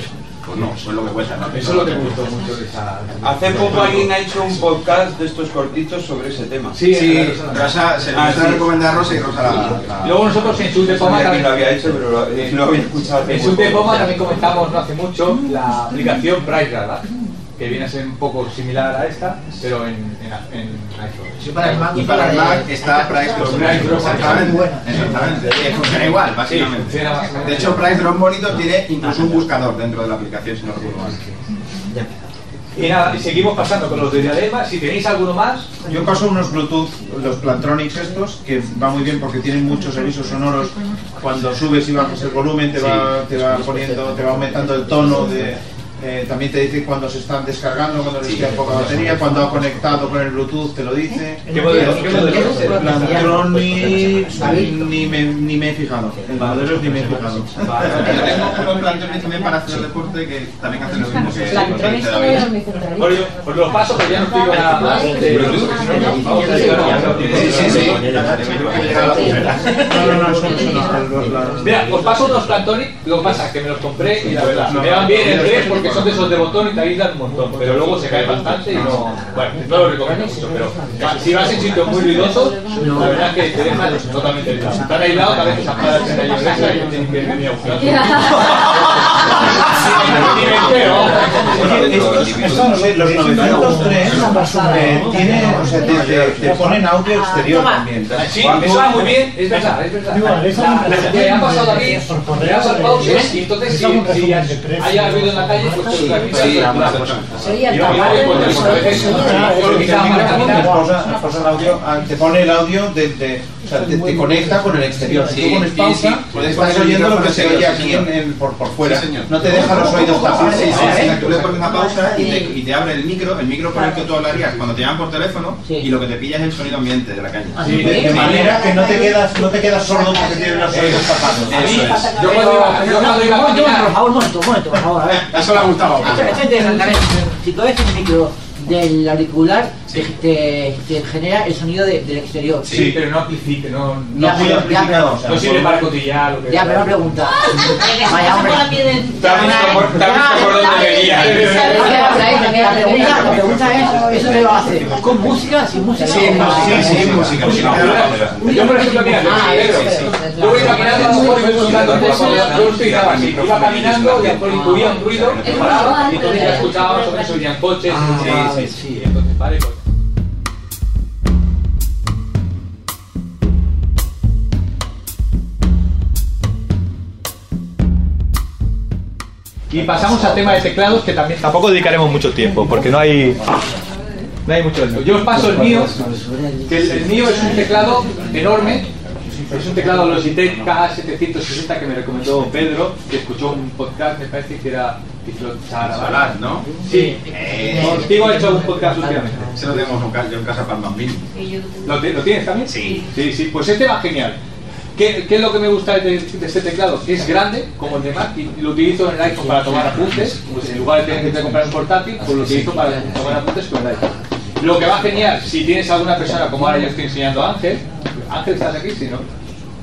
Pues no, pues lo que cuesta. ¿no? Eso es lo que me gustó mucho de esa. Hace poco alguien ha hecho un podcast de estos cortitos sobre ese tema. Sí, Sí, Rosa- Rosa, se lo Ah, sí. recomendar a Rosa y Rosa la... la- Luego nosotros en Sud de No Poma también, lo había hecho, pero lo, eh, lo había escuchado hace en muy Sud de poco. Poma también comentamos no hace mucho la aplicación Price Radar, que viene a ser un poco similar a esta, pero en, en, en iPhone. Sí, para el Mac Y para el Mac está Price Drop. Exactamente. Buena. Exactamente. Funciona igual, Sí, básicamente. De hecho, Price Drop Monitor tiene incluso un buscador dentro de la aplicación, si no recuerdo mal. Y nada, y seguimos pasando con los de diadema. Si tenéis alguno más, Yo paso unos Bluetooth, los Plantronics estos, que va muy bien porque tienen muchos avisos sonoros. Cuando subes y bajas el volumen te va, te va poniendo, te va aumentando el tono de. Eh, también te dice cuando se están descargando, cuando les queda poca batería, cuando ha conectado con el Bluetooth te lo dice. ¿Qué modelo? ¿Qué modelo es? Plantronics ni me, ni me he fijado. El modelo ni me he fijado. Unos también para hacer deporte que también hacen lo mismo que os paso, ya no digo nada más. Sí, sí, Mira, os paso unos lo que pasa es que me los compré y la verdad, me van bien el 3 porque son de esos de botón y te aíslan un montón, pero luego se cae bastante y no, bueno, no lo recomiendo mucho, pero si vas en sitios muy ruidosos, la verdad es que te dejan totalmente aislado. Están aislados, a veces apaga el tenedor extra y yo tengo que venir a buscar. Los 903 eh, tiene, o sea, te, ponen audio exterior también. Sí, eso muy bien, es verdad, es verdad. Le ha pasado a David, le das al pause y entonces si, haya ruido en la calle, pues te que pone el audio de, sea, te, te conecta con el exterior. Si Sí, tú pones sí, pausa, sí. Puedes estás oyendo lo que se oye aquí sí, en, en- por, por fuera. Sí, señor. No te deja los oídos tapados. Sí, sí, sí, tú le pones una pausa y te, y te abre el micro, el micro por el que tú hablarías cuando te llaman por teléfono y lo que te pilla es el sonido ambiente de la calle. De, de manera que no te quedas, no te quedas sordo porque tienes los oídos tapados. Eso es. Yo cuando iba, yo cuando iba a Un momento, caminar, por favor, un momento, un momento, por favor, a ver. Eso le ha gustado. Si tú ves el micro del auricular, te, te, te genera el sonido de- del exterior. sí, pero no amplifique, no, No Ya, muy pero- amplificado. ya, o sea, no sirve para cotillar. lo que- Ya, pero una pregunta. Vaya, hombre. Te has visto por, dónde venía. La pregunta, la pregunta es, ¿eso qué lo hace? ¿Con música? ¿Sin música? Sí, sí, sí, música. Yo, por ejemplo, mira, Ah, yo voy caminando, a lo mejor yo así, iba caminando y a intuía un ruido, y entonces ya escuchaba más o menos oían coches, Ah, sí, sí, sí, entonces vale, pues. Y pasamos al tema de teclados que también tampoco dedicaremos mucho tiempo porque no hay no hay mucho de. Yo os paso el mío, que el, el mío es un teclado enorme, es un teclado Logitech K760 que me recomendó Pedro, que escuchó un podcast, me parece que era Salat, ¿no? Sí, Eh, contigo ha hecho un podcast últimamente. Ese lo tenemos yo en casa para el Bambini. ¿Lo, te- lo tienes también? Sí. Sí, sí, pues este va genial. ¿Qué, qué es lo que me gusta de, de este teclado? Que es grande, como el de Mac, y lo utilizo en el iPhone para tomar apuntes. Pues en lugar de tener que comprar un portátil, pues lo utilizo para tomar apuntes con el iPhone. Lo que va genial, si tienes alguna persona, como ahora yo estoy enseñando a Ángel, Ángel, ¿estás aquí? Sí, ¿no?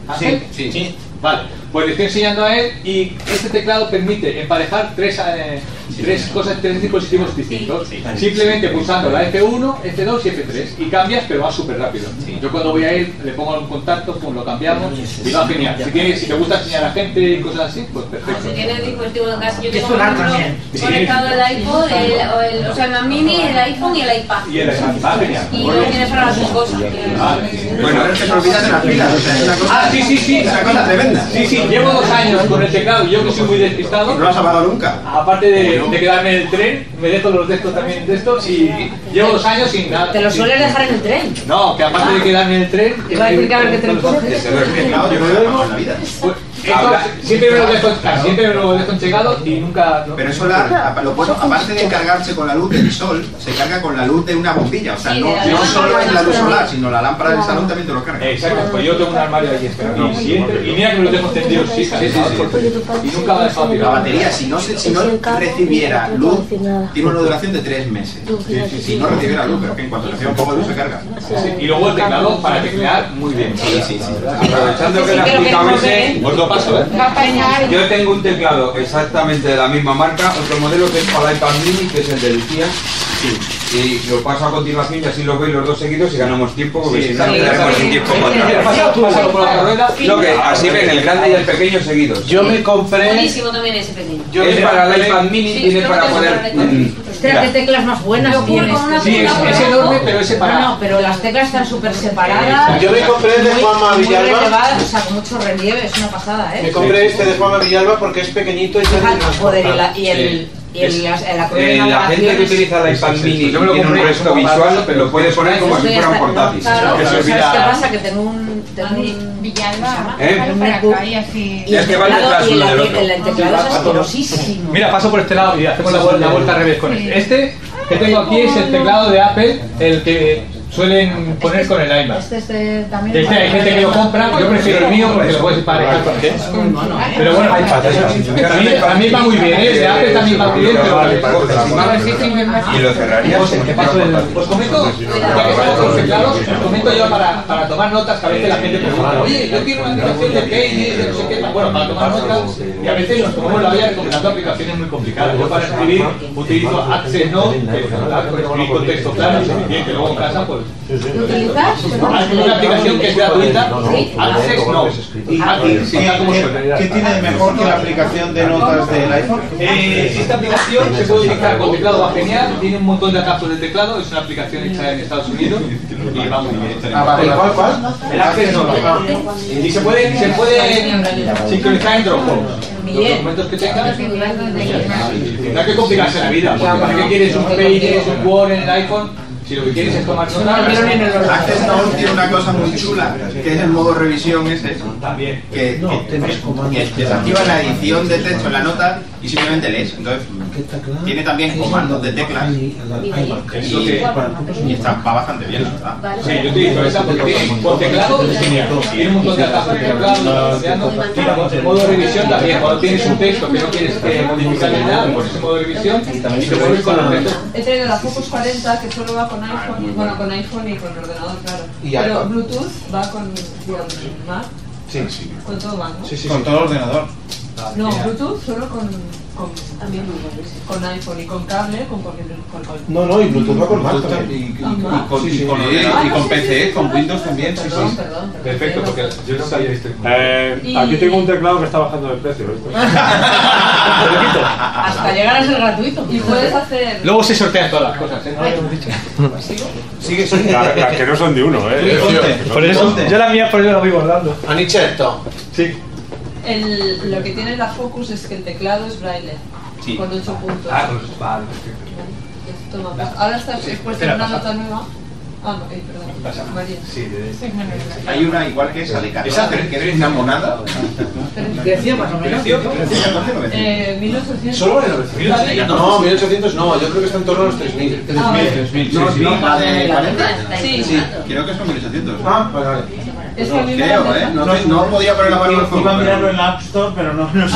¿Ángel? Sí, sí. Vale, pues le estoy enseñando a él y este teclado permite emparejar tres, eh, tres cosas, tres dispositivos distintos. Simplemente pulsando la F1, F2 y F3 y cambias, pero va súper rápido. Yo cuando voy a él le pongo un contacto, pum, lo cambiamos y va genial. Si, tienes, si te gusta enseñar a gente y cosas así, pues perfecto. Si tienes dispositivos en casa, yo tengo conectado el iPod, el, o, el, o sea, el Mac Mini, el iPhone y el iPad. Y el genial. Y no tienes para las dos cosas. Bueno, ahora es que te olvidas de las pilas. O sea, es una cosa, Ah, sí, sí, sí. es una cosa tremenda. Sí, sí, llevo dos años con el teclado y yo que soy muy despistado. No lo has apagado nunca. Aparte de, de quedarme en el tren, me dejo los de estos también de estos y llevo dos años sin nada. Te lo sin- sueles dejar en el tren. No, que aparte de quedarme en el tren. Iba a decir que a ver qué tren coges. Yo no lo he la siempre me lo dejo, siempre me lo dejo enchegado y nunca. ¿no? Pero eso la, lo bueno, aparte de cargarse con la luz del sol, se carga con la luz de una bombilla. O sea, no, la no solo es la luz solar, sino la lámpara del salón también te lo carga. Exacto, pues yo tengo un armario ahí esperando. Y, y mira que me lo dejo encendido, sí, sí, sí, sí. Y nunca me ha dejado La tirado. batería, si no, se- si no recibiera luz, tiene una duración de tres meses. Si no recibiera luz, pero que en cuanto reciba un poco de luz se carga. Sí, sí. Y luego el teclado para teclear muy bien. Sí, sí, sí. Aprovechando que que explicado ese. Os lo ¿eh? Yo tengo un teclado exactamente de la misma marca, otro modelo que es para el iPad mini, que es el de Lucía. Y lo paso a continuación y así los veis los dos seguidos y ganamos tiempo porque si no sí, quedaremos sin tiempo Sí, para sí, atrás. sí, pásalo por la otra rueda. No, que así ven el grande y el pequeño seguidos. Yo me compré. Buenísimo también ese pequeño. Yo es para el iPad mini, Sí, tiene para es poder. iPad. mm, Ostras, qué teclas más buenas tienes. Sí, es, es enorme, pero es separado. no, pero las teclas están súper separadas. Yo me compré el de Juanma muy Villalba. o sea, con mucho relieve, es una pasada, ¿eh? Me compré este de Juanma Villalba porque es pequeñito y Fíjate, joder, y, el. Y el, la, la Eh, la gente que utiliza el iPad mini Yo me lo tiene un resto visual, pero lo puede poner como si fuera un portátil. Claro, Que se ¿sabes olvida- qué pasa? Que tengo un... Tengo un Villalba, ¿Eh? para acá y así. y el Es que va detrás del el, otro. el teclado es asquerosísimo. Mira, paso por este lado y hacemos la, la vuelta al revés con este. Este que tengo aquí es el teclado de Apple, el que suelen poner con el iMac. Este, este también... Este hay gente que lo compra, yo prefiero el mío porque lo puedes emparejar con este. Pero bueno, a mí, a mí va muy bien, ¿eh? de Apple también va muy bien, pero Y lo cerrarías. Os comento, ya que estamos con los teclados, os comento yo para, para tomar notas que a veces la gente pregunta, oye, yo quiero una aplicación de Pages, de no sé qué, bueno, para tomar notas, y a veces nos tomamos la vida recomendando aplicaciones muy complicadas. Yo para escribir utilizo Access Note, que es ¿verdad? Para escribir con texto claro y suficiente, luego en casa pues... Una aplicación que es gratuita, Access tal como suena. ¿Qué tiene de mejor que la aplicación de notas del iPhone? Eh, esta aplicación se puede utilizar con teclado, va genial, tiene un montón de atajos de teclado, es una aplicación hecha en Estados Unidos. Y vamos, Ah, vale, ¿cuál, cuál? el Access no Y se puede, se puede sincronizar en Dropbox. Los documentos que tengas, no hay que complicarse la vida, ¿para qué quieres un Pages, un Word en el iPhone? Si lo que quieres es tomar Access Note tiene una cosa muy chula, que es el modo revisión ese, también. que, que, que desactiva la edición de texto en la nota y simplemente lees. Entonces, tiene también comandos de teclas y, y está, va bastante bien, la verdad. Sí, yo utilizo esa porque tiene con teclado es genial. Tiene un montón de atajos de teclado, el modo de revisión también. Cuando tienes un texto que no quieres que modificarle nada, pones el modo de revisión y te vuelves con los textos. He traído la Focus 40 que solo va con iPhone, bueno, con iPhone y con ordenador, claro. Y Pero iPad. Bluetooth va con, con Mac, Sí, sí. con todo Mac, ¿no? Sí, sí, Con todo el ordenador. No, Bluetooth solo con, con, con iPhone y con cable, con cualquier con, con, No, no, y Bluetooth va con Mac también. Y, y- y con, y con- y con PC, con Windows también, sí, Perdón, sí. perdón. Perfecto, porque yo no sabía esto. Eh, aquí tengo un teclado que está bajando de precio. ¿viste? Hasta llegar a ser gratuito. Y puedes hacer... Luego se sortean todas las cosas, ¿eh? No lo hemos dicho. Sigue, sigue. Las que no son de uno, ¿eh? Por eso, yo la mía por eso la voy guardando. Anicetto. Sí. El, lo que tiene la Focus es que el teclado es braille, Sí. con 8 puntos. Ah, pues vale, perfecto. Toma, pues ahora está expuesta Espera, una pasa. nota nueva. Ah, no, eh, perdón. Pasa. María. Sí, de Hay una igual que esa de 14, que es una monada. Creció más o menos. Precio, precio 14, 900. Eh, 1800. ¿Solo vale 900? No, 1800 no, yo creo que está en torno a los 3000. Ah, vale. 3000, No, sí, no, la de 40. Sí, Sí, creo que son 1800. Ah, vale, vale. Es que me Creo, ¿eh? No, no podía poner la mano en el fuego. Iba a mirarlo en la App Store, pero no, no.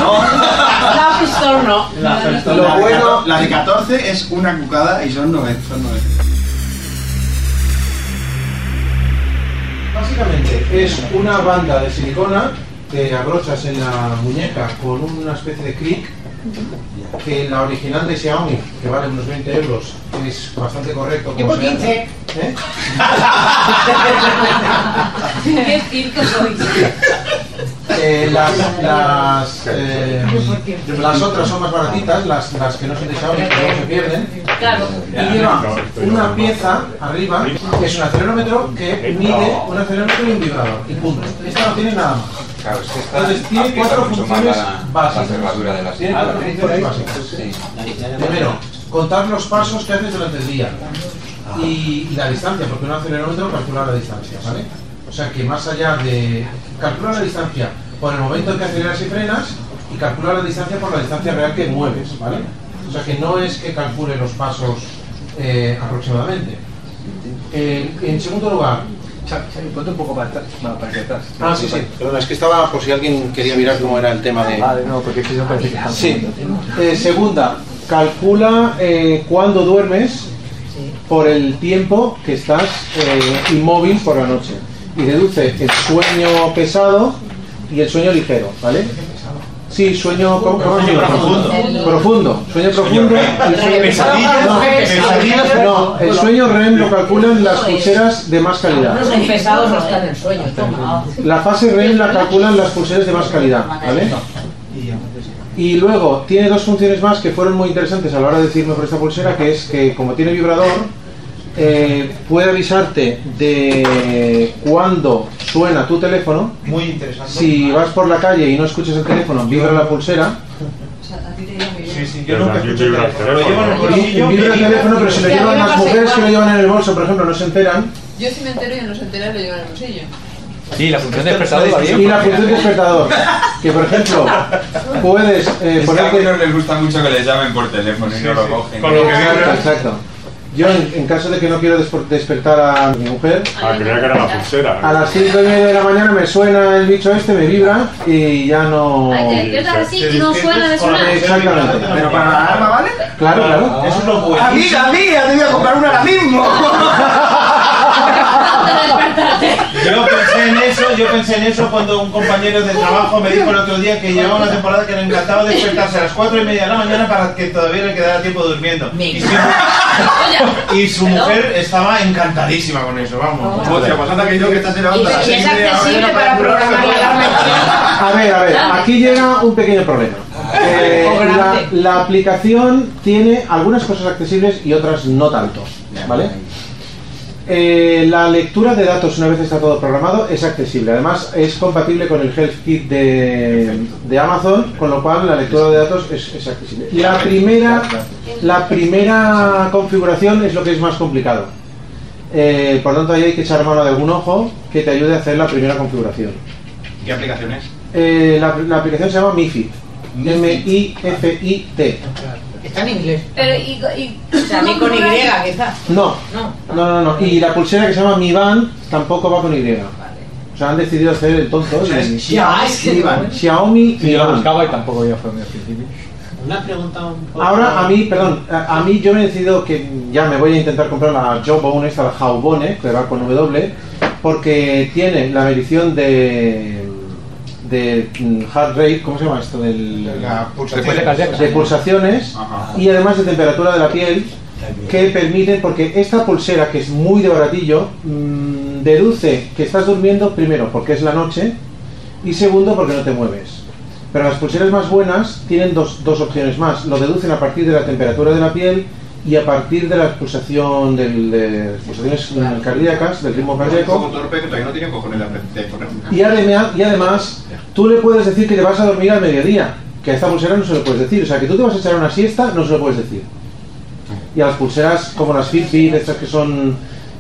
La App Store no. La App Store. Lo bueno- 14 La de 14 es una cucada y son 9. Son 9. Básicamente es una banda de silicona que abrochas en la muñeca con una especie de clic que la original de Xiaomi, que vale unos 20 euros, es bastante correcto. Yo por sea. 15. ¿Eh? Qué circo soy. Eh, las, las, eh, las otras son más baratitas, las, las que no son de Xiaomi, que luego se pierden. Claro. Y lleva una pieza arriba que es un acelerómetro que mide un acelerómetro y un vibrador. Y punto. Esta no tiene nada más. Claro, es que esta Entonces tiene cuatro funciones la, la básicas. cerradura de cuatro funciones básicas. Sí. Primero, contar los pasos que haces durante el día y, y la distancia, porque un acelerómetro calcula la distancia, ¿vale? O sea que más allá de. calcula la distancia por el momento en que aceleras y frenas y calcula la distancia por la distancia real que mueves, ¿vale? O sea que no es que calcule los pasos eh, aproximadamente. Eh, en segundo lugar, Xavi, ponte un poco para atrás. No, para atrás. Ah, sí, sí. Perdona, es que estaba por si alguien quería mirar cómo era el tema de. Vale, no, porque si no parece que Sí. Eh, segunda, calcula eh, cuándo duermes por el tiempo que estás eh, inmóvil por la noche. Y deduce el sueño pesado y el sueño ligero, ¿vale? Sí, sueño, profundo. Profundo, sueño profundo. el sueño- no, el sueño REM lo calculan las pulseras de más calidad. Los pesados no están en sueño. La fase REM la calculan las pulseras de más calidad, ¿vale? Y luego tiene dos funciones más que fueron muy interesantes a la hora de decirme por esta pulsera, que es que como tiene vibrador, eh, puede avisarte de cuándo suena tu teléfono. Muy interesante. Si vas por la calle y no escuchas el teléfono, vibra la pulsera. Sí, sí, yo nunca escucho el teléfono. Lo llevo en el Y bolsillo. vibra el y- teléfono, pero si lo llevan las mujeres que lo llevan en el bolso, por ejemplo, no se enteran. Yo si me entero y no se entera lo llevo en el bolsillo. Sí, la función de despertador. Y la función despertador, que por ejemplo, puedes eh, Es que a algunos les gusta mucho que les llamen por teléfono y no lo cogen. Con lo que exacto. Yo, en, en caso de que no quiero desper- despertar a mi mujer, Ah, creía que era la pulsera. a las 5 y media de la mañana me suena el bicho este, me vibra y ya no... Ay, te despiertas así y no suena de sonar. Exactamente. Pero para la alarma, ¿vale? Claro, claro. Eso es lo bueno. Amiga, amiga, te voy a comprar una ahora mismo. Yo pensé en eso, yo pensé en eso cuando un compañero de trabajo me dijo el otro día que llevaba una temporada que le encantaba despertarse a las 4 y media de la mañana para que todavía le quedara tiempo durmiendo. Y su, y su mujer estaba encantadísima con eso, vamos. Hostia, pues anda que yo que estás en la onda. y es accesible para programar la alarma. A ver, a ver, aquí llega un pequeño problema. Eh, la, la aplicación tiene algunas cosas accesibles y otras no tanto, ¿vale? Eh, la lectura de datos una vez está todo programado es accesible. Además es compatible con el Health Kit de, de Amazon, con lo cual la lectura de datos es, es accesible. La primera, la primera configuración es lo que es más complicado. Eh, por tanto, ahí hay que echar mano de algún ojo que te ayude a hacer la primera configuración. ¿Qué aplicación es? Eh, la, la aplicación se llama MIFID. M-I-F-I-T. Está en inglés. Pero y, y O sea, a mí con Y, está. No, No. no, no, no. Y la pulsera que se llama Mi Band tampoco va con Y. O sea, han decidido hacer el tonto. O sea, es y- Xiaomi Mi Band. Mi yo buscaba y tampoco ya fue principio. Una pregunta un poco... Ahora a mí, perdón, a, a mí yo me he decidido que ya me voy a intentar comprar la Jawbone, esta la Jawbone, que va con W, porque tiene la medición de de mm, heart rate, ¿cómo se llama esto? Del, La pulsación. De pulsaciones Ajá. y además de temperatura de la piel que permiten, porque esta pulsera que es muy de baratillo, mm, deduce que estás durmiendo primero porque es la noche y segundo porque no te mueves. Pero las pulseras más buenas tienen dos, dos opciones más. Lo deducen a partir de la temperatura de la piel y a partir de la pulsación del- de las pulsaciones cardíacas, del ritmo cardíaco. Y además, y además, tú le puedes decir que te vas a dormir al mediodía, que a esta pulsera no se lo puedes decir. O sea, que tú te vas a echar una siesta, no se lo puedes decir. Y a las pulseras como las Fitbit, estas que son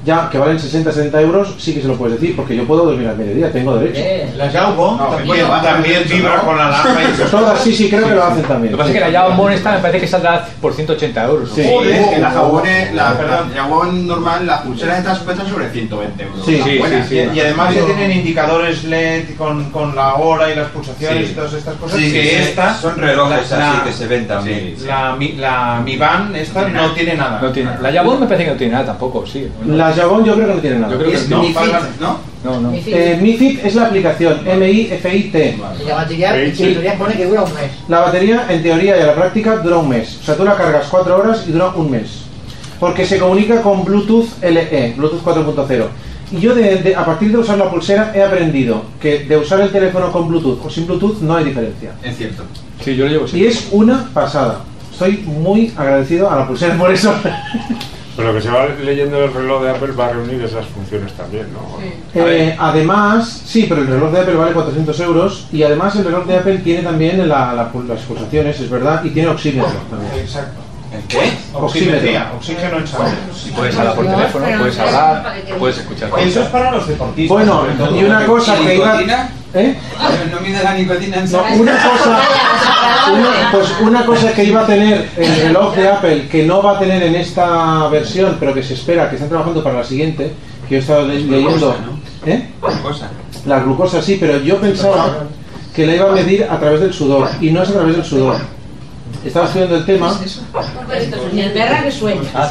ya, que valen 60, 70 euros, sí que se lo puedes decir, porque yo puedo dormir al mediodía, tengo derecho. Eh, La No, también, bueno, también hace vibra con la alarma y eso. Todas, sí, sí, creo que lo hacen también. Lo que pasa es que la Jawbone esta me parece que saldrá por 180 euros. ¿no? Sí. Joder, que la jabone, la, Perdón. la jabón normal, las pulseras estas cuestan sobre 120 euros. Sí, sí, sí, Y, y además ya tienen indicadores LED con, con la hora y las pulsaciones Sí. y todas estas cosas Sí, que sí, esta son relojes la- así la- que se ven también. la, mi, la Mi Band esta no tiene nada. No tiene. La Jawbone me parece que no tiene nada tampoco, sí. La Jabón yo creo que no tiene nada. Yo creo que Es no. Mi Fit, para- ¿no? No, no. Eh, MiFit es la aplicación, M-I-F-I-T. Y la batería, en teoría pone que dura un mes. La batería, en teoría y a la práctica, dura un mes. O sea, tú la cargas 4 horas y dura un mes. Porque se comunica con Bluetooth LE, Bluetooth 4.0. Y yo, de- de- a partir de usar la pulsera, he aprendido que de usar el teléfono con Bluetooth o sin Bluetooth no hay diferencia. Es cierto. Sí, yo lo llevo Y siempre. es una pasada. Estoy muy agradecido a la pulsera por eso. Pero lo que se va leyendo el reloj de Apple va a reunir esas funciones también, ¿no? Eh, además, sí, pero el reloj de Apple vale 400 euros y además el reloj de Apple tiene también la- la- las pulsaciones, es verdad, y tiene oxímetro también. Exacto. ¿El qué? Oximetría, oxígeno en sangre. Puedes hablar por teléfono, puedes hablar, puedes escuchar Eso es para los deportistas. Bueno, y una cosa ¿Y que iba... nicotina? ¿Eh? ¿No mide la nicotina en No, una cosa, una, pues una cosa que iba a tener el reloj de Apple, que no va a tener en esta versión, pero que se espera, que están trabajando para la siguiente, que yo he estado le- leyendo. ¿Eh? La glucosa sí, pero yo pensaba que la iba a medir a través del sudor, y no es a través del sudor. Estaba estudiando el tema. Y el perra que sueña. Ah,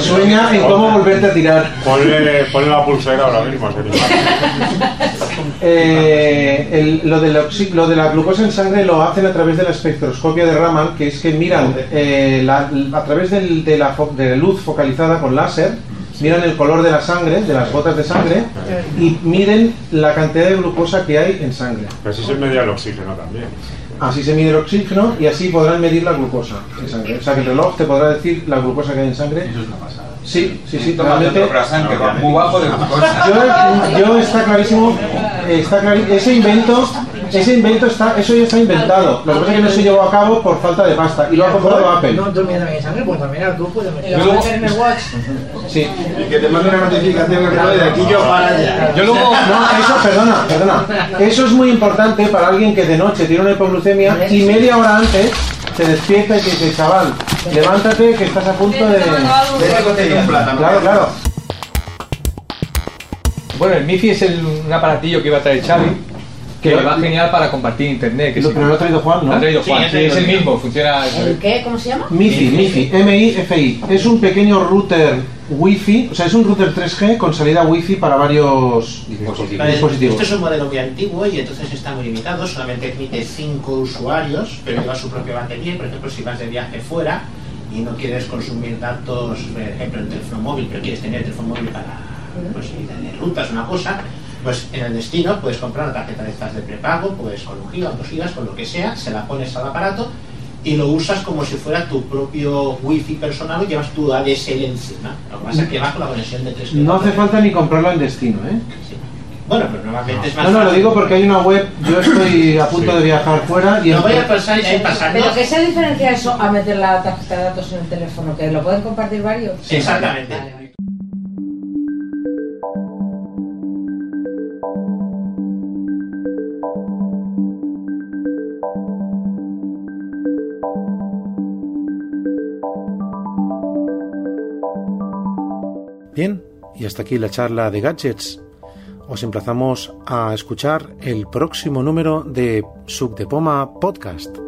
Sueña en cómo volverte a tirar. Ponle, ponle la pulsera ahora mismo, sería. Eh, el- lo, de la glucosa en sangre lo hacen a través de la espectroscopia de Raman, que es que miran eh, la- a través del- de, la, fo- de la luz focalizada con láser, miran el color de la sangre, de las gotas de sangre, y miden la cantidad de glucosa que hay en sangre. Así se medía el oxígeno también. Así se mide el oxígeno y así podrán medir la glucosa en sangre. O sea que el reloj te podrá decir la glucosa que hay en sangre. Eso es una pasada. Sí, sí, sí. Realmente- otro croissant que va muy bajo de glucosa. yo, yo está clarísimo, está clari- ese invento, ese invento está, eso ya está inventado. Lo que pasa es que no se llevó a cabo por falta de pasta y lo ha comprado Apple. No, tú miras en sangre, pues también tú puedes meter en el watch. Sí. Y que te mande una notificación que te de aquí yo para allá. Yo luego, no, eso, perdona, perdona. Eso es muy importante para alguien que de noche tiene una hipoglucemia y media hora antes te despierta y dice, chaval, levántate que estás a punto de... Claro, claro. Bueno, el MIFI es el- un aparatillo que iba a traer Xavi, que va genial para compartir internet. Que Lo- sí. pero lo ha traído Juan, ¿no? Lo ha traído Juan, sí, es el mismo, funciona... ¿El qué? ¿Cómo se llama? MIFI, MIFI, M-I-F-I. Es un pequeño router Wi-Fi, o sea, es un router 3G con salida Wi-Fi para varios Vale, dispositivos. Este es un modelo muy antiguo y entonces está muy limitado, solamente admite 5 usuarios, pero lleva su propia batería. Por ejemplo, si vas de viaje fuera y no quieres consumir datos, por ejemplo, en teléfono móvil, pero quieres tener el teléfono móvil para pues, ir de rutas, una cosa, pues en el destino puedes comprar una tarjeta de estas de prepago, pues con un giga, dos gigas, con lo que sea, se la pones al aparato y lo usas como si fuera tu propio wifi personal o llevas tu ADSL encima. Lo que pasa es que vas con la conexión de 3G. No hace falta ni comprarlo en destino, ¿eh? Bueno, pero normalmente es más No, no, lo digo porque hay una web, yo estoy a punto de viajar fuera y... No voy a pasar, eh, pasando. Pero que se diferencia eso a meter la tarjeta de datos en el teléfono, que lo pueden compartir varios. Exactamente. Y hasta aquí la charla de gadgets. Os emplazamos a escuchar el próximo número de Sub de Poma Podcast.